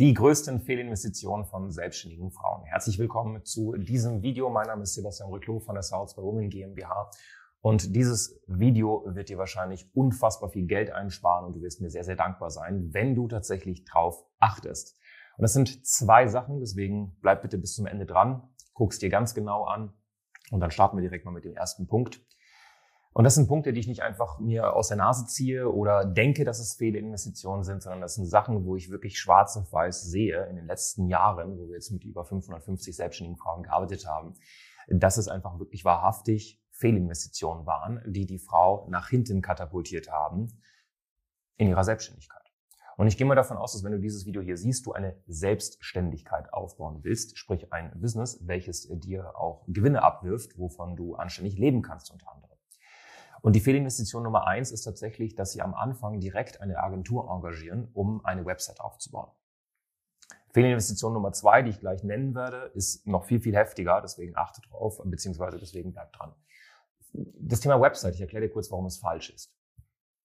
Die größten Fehlinvestitionen von selbstständigen Frauen. Herzlich willkommen zu diesem Video. Mein Name ist Sebastian Rückloh von der South by Women GmbH. Und dieses Video wird dir wahrscheinlich unfassbar viel Geld einsparen und du wirst mir sehr, sehr dankbar sein, wenn du tatsächlich drauf achtest. Und das sind zwei Sachen, deswegen bleib bitte bis zum Ende dran, guck's dir ganz genau an und dann starten wir direkt mal mit dem ersten Punkt. Und das sind Punkte, die ich nicht einfach mir aus der Nase ziehe oder denke, dass es Fehlinvestitionen sind, sondern das sind Sachen, wo ich wirklich schwarz auf weiß sehe in den letzten Jahren, wo wir jetzt mit über 550 selbstständigen Frauen gearbeitet haben, dass es einfach wirklich wahrhaftig Fehlinvestitionen waren, die die Frau nach hinten katapultiert haben in ihrer Selbstständigkeit. Und ich gehe mal davon aus, dass wenn du dieses Video hier siehst, du eine Selbstständigkeit aufbauen willst, sprich ein Business, welches dir auch Gewinne abwirft, wovon du anständig leben kannst unter anderem. Und die Fehlinvestition Nummer eins ist tatsächlich, dass Sie am Anfang direkt eine Agentur engagieren, um eine Website aufzubauen. Fehlinvestition Nummer zwei, die ich gleich nennen werde, ist noch viel, viel heftiger, deswegen achte drauf, beziehungsweise deswegen bleib dran. Das Thema Website, ich erkläre dir kurz, warum es falsch ist.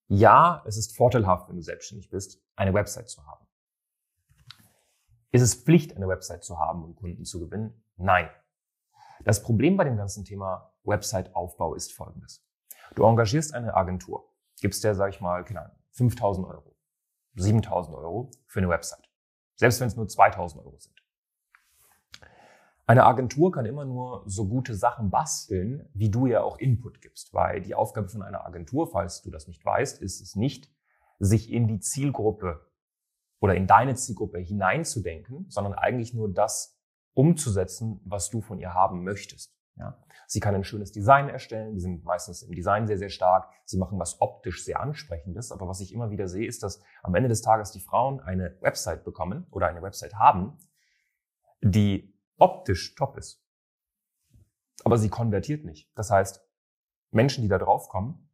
Ja, es ist vorteilhaft, wenn du selbstständig bist, eine Website zu haben. Ist es Pflicht, eine Website zu haben, um Kunden zu gewinnen? Nein. Das Problem bei dem ganzen Thema Website-Aufbau ist folgendes. Du engagierst eine Agentur, gibst der, sag ich mal, keine Ahnung, 5000 Euro, 7000 Euro für eine Website. Selbst wenn es nur 2000 Euro sind. Eine Agentur kann immer nur so gute Sachen basteln, wie du ja auch Input gibst, weil die Aufgabe von einer Agentur, falls du das nicht weißt, ist es nicht, sich in die Zielgruppe oder in deine Zielgruppe hineinzudenken, sondern eigentlich nur das umzusetzen, was du von ihr haben möchtest. Ja. Sie kann ein schönes Design erstellen. Die sind meistens im Design sehr, sehr stark. Sie machen was optisch sehr ansprechendes. Aber was ich immer wieder sehe, ist, dass am Ende des Tages die Frauen eine Website bekommen oder eine Website haben, die optisch top ist. Aber sie konvertiert nicht. Das heißt, Menschen, die da drauf kommen,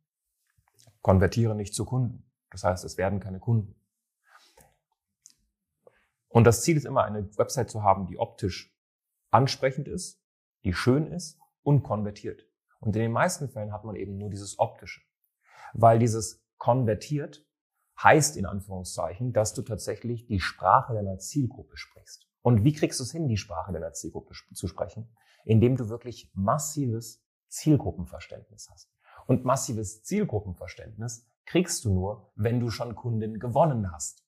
konvertieren nicht zu Kunden. Das heißt, es werden keine Kunden. Und das Ziel ist immer, eine Website zu haben, die optisch ansprechend ist, die schön ist und konvertiert. Und in den meisten Fällen hat man eben nur dieses optische. Weil dieses konvertiert heißt in Anführungszeichen, dass du tatsächlich die Sprache deiner Zielgruppe sprichst. Und wie kriegst du es hin, die Sprache deiner Zielgruppe zu sprechen? Indem du wirklich massives Zielgruppenverständnis hast. Und massives Zielgruppenverständnis kriegst du nur, wenn du schon Kunden gewonnen hast.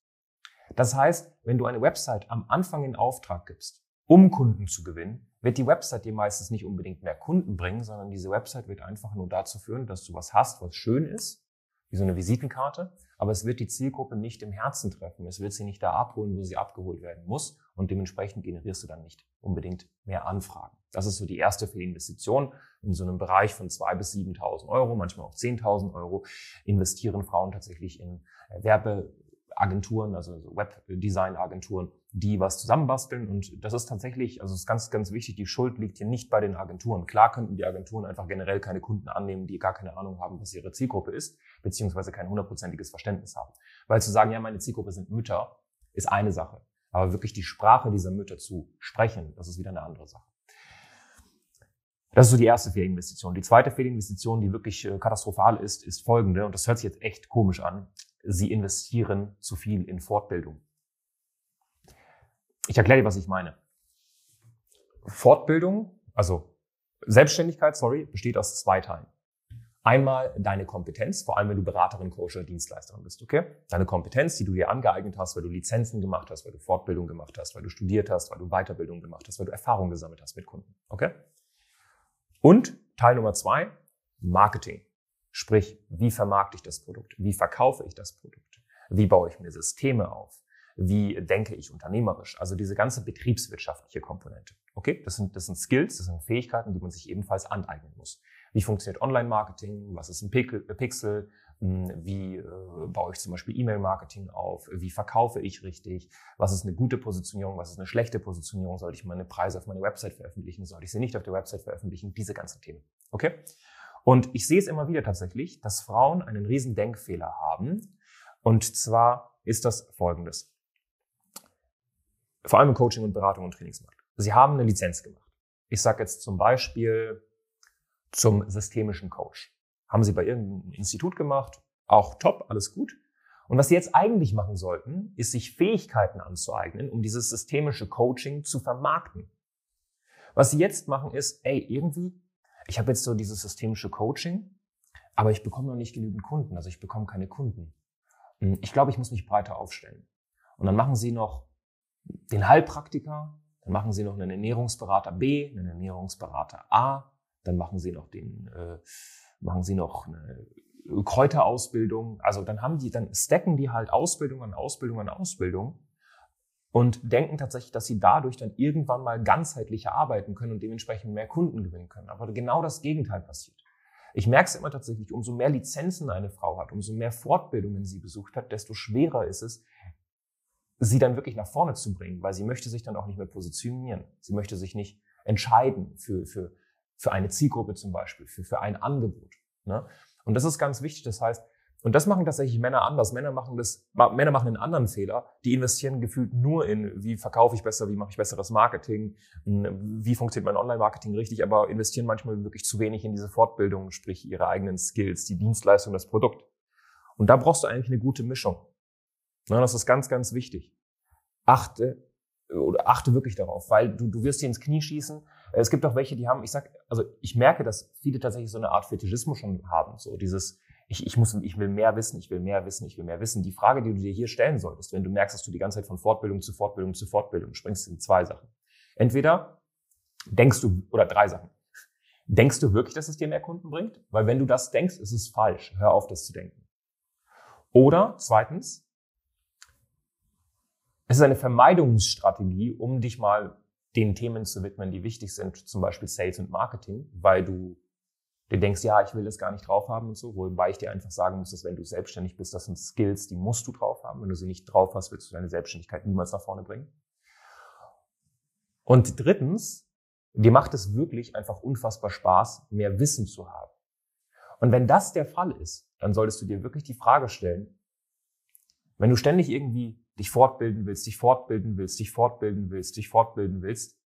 Das heißt, wenn du eine Website am Anfang in Auftrag gibst, um Kunden zu gewinnen, wird die Website dir meistens nicht unbedingt mehr Kunden bringen, sondern diese Website wird einfach nur dazu führen, dass du was hast, was schön ist, wie so eine Visitenkarte, aber es wird die Zielgruppe nicht im Herzen treffen. Es wird sie nicht da abholen, wo sie abgeholt werden muss und dementsprechend generierst du dann nicht unbedingt mehr Anfragen. Das ist so die erste Fehlinvestition. In so einem Bereich von zwei bis 7.000 Euro, manchmal auch 10.000 Euro, investieren Frauen tatsächlich in äh, Werbe, Agenturen, also Webdesign-Agenturen, die was zusammenbasteln. Und das ist tatsächlich, also es ist ganz, ganz wichtig, die Schuld liegt hier nicht bei den Agenturen. Klar könnten die Agenturen einfach generell keine Kunden annehmen, die gar keine Ahnung haben, was ihre Zielgruppe ist, beziehungsweise kein hundertprozentiges Verständnis haben. Weil zu sagen, ja, meine Zielgruppe sind Mütter, ist eine Sache. Aber wirklich die Sprache dieser Mütter zu sprechen, das ist wieder eine andere Sache. Das ist so die erste Fehlinvestition. Die zweite Fehlinvestition, die wirklich äh, katastrophal ist, ist folgende, und das hört sich jetzt echt komisch an sie investieren zu viel in Fortbildung. Ich erkläre dir, was ich meine. Fortbildung, also Selbstständigkeit, sorry, besteht aus zwei Teilen. Einmal deine Kompetenz, vor allem wenn du Beraterin, Coach oder Dienstleisterin bist, okay? Deine Kompetenz, die du dir angeeignet hast, weil du Lizenzen gemacht hast, weil du Fortbildung gemacht hast, weil du studiert hast, weil du Weiterbildung gemacht hast, weil du Erfahrung gesammelt hast mit Kunden, okay? Und Teil Nummer zwei, Marketing. Sprich, wie vermarkte ich das Produkt? Wie verkaufe ich das Produkt? Wie baue ich mir Systeme auf? Wie denke ich unternehmerisch? Also diese ganze betriebswirtschaftliche Komponente. Okay, das sind, das sind Skills, das sind Fähigkeiten, die man sich ebenfalls aneignen muss. Wie funktioniert Online-Marketing? Was ist ein Pixel? hm, wie äh, baue ich zum Beispiel E-Mail-Marketing auf? Wie verkaufe ich richtig? Was ist eine gute Positionierung? Was ist eine schlechte Positionierung? Sollte ich meine Preise auf meine Website veröffentlichen? Sollte ich sie nicht auf der Website veröffentlichen? Diese ganzen Themen. Okay? Und ich sehe es immer wieder tatsächlich, dass Frauen einen riesen Denkfehler haben. Und zwar ist das folgendes. Vor allem im Coaching und Beratung und Trainingsmarkt. Sie haben eine Lizenz gemacht. Ich sage jetzt zum Beispiel zum systemischen Coach. Haben Sie bei irgendeinem Institut gemacht, auch top, alles gut. Und was Sie jetzt eigentlich machen sollten, ist sich Fähigkeiten anzueignen, um dieses systemische Coaching zu vermarkten. Was Sie jetzt machen ist, ey, irgendwie, ich habe jetzt so dieses systemische Coaching, aber ich bekomme noch nicht genügend Kunden, also ich bekomme keine Kunden. Hm, ich glaube, ich muss mich breiter aufstellen. Und dann machen Sie noch den Heilpraktiker, dann machen Sie noch einen Ernährungsberater B, einen Ernährungsberater A, dann machen Sie noch den, äh, machen Sie noch eine Kräuterausbildung. Also dann haben die, dann stacken die halt Ausbildung an Ausbildung an Ausbildung und denken tatsächlich, dass sie dadurch dann irgendwann mal ganzheitlicher arbeiten können und dementsprechend mehr Kunden gewinnen können. Aber genau das Gegenteil passiert. Ich merke es immer tatsächlich, umso mehr Lizenzen eine Frau hat, umso mehr Fortbildungen sie besucht hat, desto schwerer ist es, sie dann wirklich nach vorne zu bringen, weil sie möchte sich dann auch nicht mehr positionieren. Sie möchte sich nicht entscheiden für, für, für eine Zielgruppe zum Beispiel, für, für ein Angebot. Ne? Und das ist ganz wichtig. Das heißt, und das machen tatsächlich Männer anders. Männer machen das, Männer machen einen anderen Fehler. Die investieren gefühlt nur in, wie verkaufe ich besser, wie mache ich besseres Marketing, wie funktioniert mein Online-Marketing richtig, aber investieren manchmal wirklich zu wenig in diese Fortbildung, sprich ihre eigenen Skills, die Dienstleistung, das Produkt. Und da brauchst du eigentlich eine gute Mischung. Das ist ganz, ganz wichtig. Achte oder achte wirklich darauf, weil du, du wirst dir ins Knie schießen. Es gibt auch welche, die haben, ich sag, also ich merke, dass viele tatsächlich so eine Art Fetischismus schon haben, so dieses, ich, ich muss, ich will mehr wissen, ich will mehr wissen, ich will mehr wissen. Die Frage, die du dir hier stellen solltest, wenn du merkst, dass du die ganze Zeit von Fortbildung zu Fortbildung zu Fortbildung springst, sind zwei Sachen. Entweder denkst du, oder drei Sachen. Denkst du wirklich, dass es dir mehr Kunden bringt? Weil wenn du das denkst, ist es falsch. Hör auf, das zu denken. Oder zweitens, es ist eine Vermeidungsstrategie, um dich mal den Themen zu widmen, die wichtig sind, zum Beispiel Sales und Marketing, weil du dir denkst, ja, ich will das gar nicht drauf haben und so, wobei ich dir einfach sagen muss, dass wenn du selbstständig bist, das sind Skills, die musst du drauf haben. Wenn du sie nicht drauf hast, willst du deine Selbstständigkeit niemals nach vorne bringen. Und drittens, dir macht es wirklich einfach unfassbar Spaß, mehr Wissen zu haben. Und wenn das der Fall ist, dann solltest du dir wirklich die Frage stellen, wenn du ständig irgendwie dich fortbilden willst, dich fortbilden willst, dich fortbilden willst, dich fortbilden willst,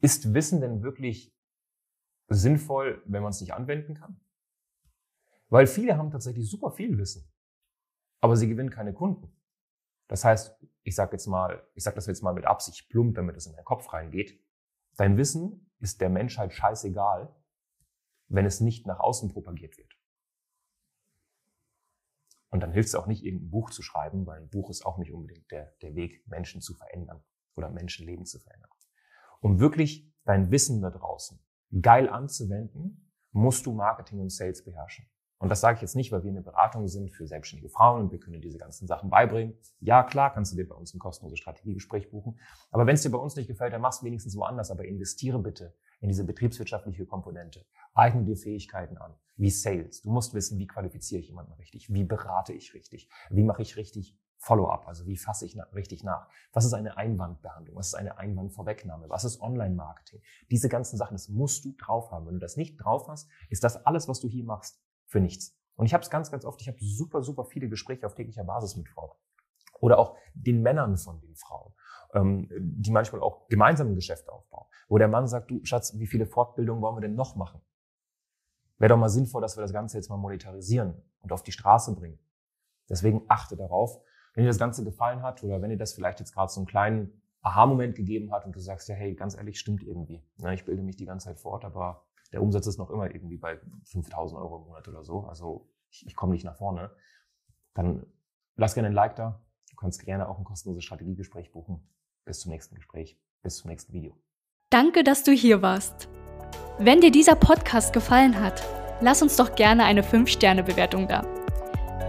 ist Wissen denn wirklich sinnvoll, wenn man es nicht anwenden kann? Weil viele haben tatsächlich super viel Wissen, aber sie gewinnen keine Kunden. Das heißt, ich sage jetzt mal, ich sage das jetzt mal mit Absicht plump, damit es in den Kopf reingeht. Dein Wissen ist der Menschheit scheißegal, wenn es nicht nach außen propagiert wird. Und dann hilft es auch nicht, irgendein Buch zu schreiben, weil ein Buch ist auch nicht unbedingt der, der Weg, Menschen zu verändern oder Menschenleben zu verändern. Um wirklich dein Wissen da draußen geil anzuwenden, musst du Marketing und Sales beherrschen. Und das sage ich jetzt nicht, weil wir eine Beratung sind für selbstständige Frauen und wir können diese ganzen Sachen beibringen. Ja, klar, kannst du dir bei uns ein kostenloses Strategiegespräch buchen. Aber wenn es dir bei uns nicht gefällt, dann machst du wenigstens woanders. Aber investiere bitte in diese betriebswirtschaftliche Komponente. Eigne dir Fähigkeiten an, wie Sales. Du musst wissen, wie qualifiziere ich jemanden richtig? Wie berate ich richtig? Wie mache ich richtig Follow-up, also wie fasse ich richtig nach? Was ist eine Einwandbehandlung? Was ist eine Einwandvorwegnahme? Was ist Online-Marketing? Diese ganzen Sachen, das musst du drauf haben. Wenn du das nicht drauf hast, ist das alles, was du hier machst, für nichts. Und ich habe es ganz, ganz oft, ich habe super, super viele Gespräche auf täglicher Basis mit Frauen. Oder auch den Männern von den Frauen, ähm, die manchmal auch gemeinsam ein Geschäft aufbauen. Wo der Mann sagt, du Schatz, wie viele Fortbildungen wollen wir denn noch machen? Wäre doch mal sinnvoll, dass wir das Ganze jetzt mal monetarisieren und auf die Straße bringen. Deswegen achte darauf, wenn dir das Ganze gefallen hat oder wenn dir das vielleicht jetzt gerade so einen kleinen Aha-Moment gegeben hat und du sagst ja, hey, ganz ehrlich, stimmt irgendwie. Ne, ich bilde mich die ganze Zeit fort, aber der Umsatz ist noch immer irgendwie bei 5000 Euro im Monat oder so. Also ich, ich komme nicht nach vorne. Dann lass gerne ein Like da. Du kannst gerne auch ein kostenloses Strategiegespräch buchen. Bis zum nächsten Gespräch. Bis zum nächsten Video. Danke, dass du hier warst. Wenn dir dieser Podcast gefallen hat, lass uns doch gerne eine 5-Sterne-Bewertung da.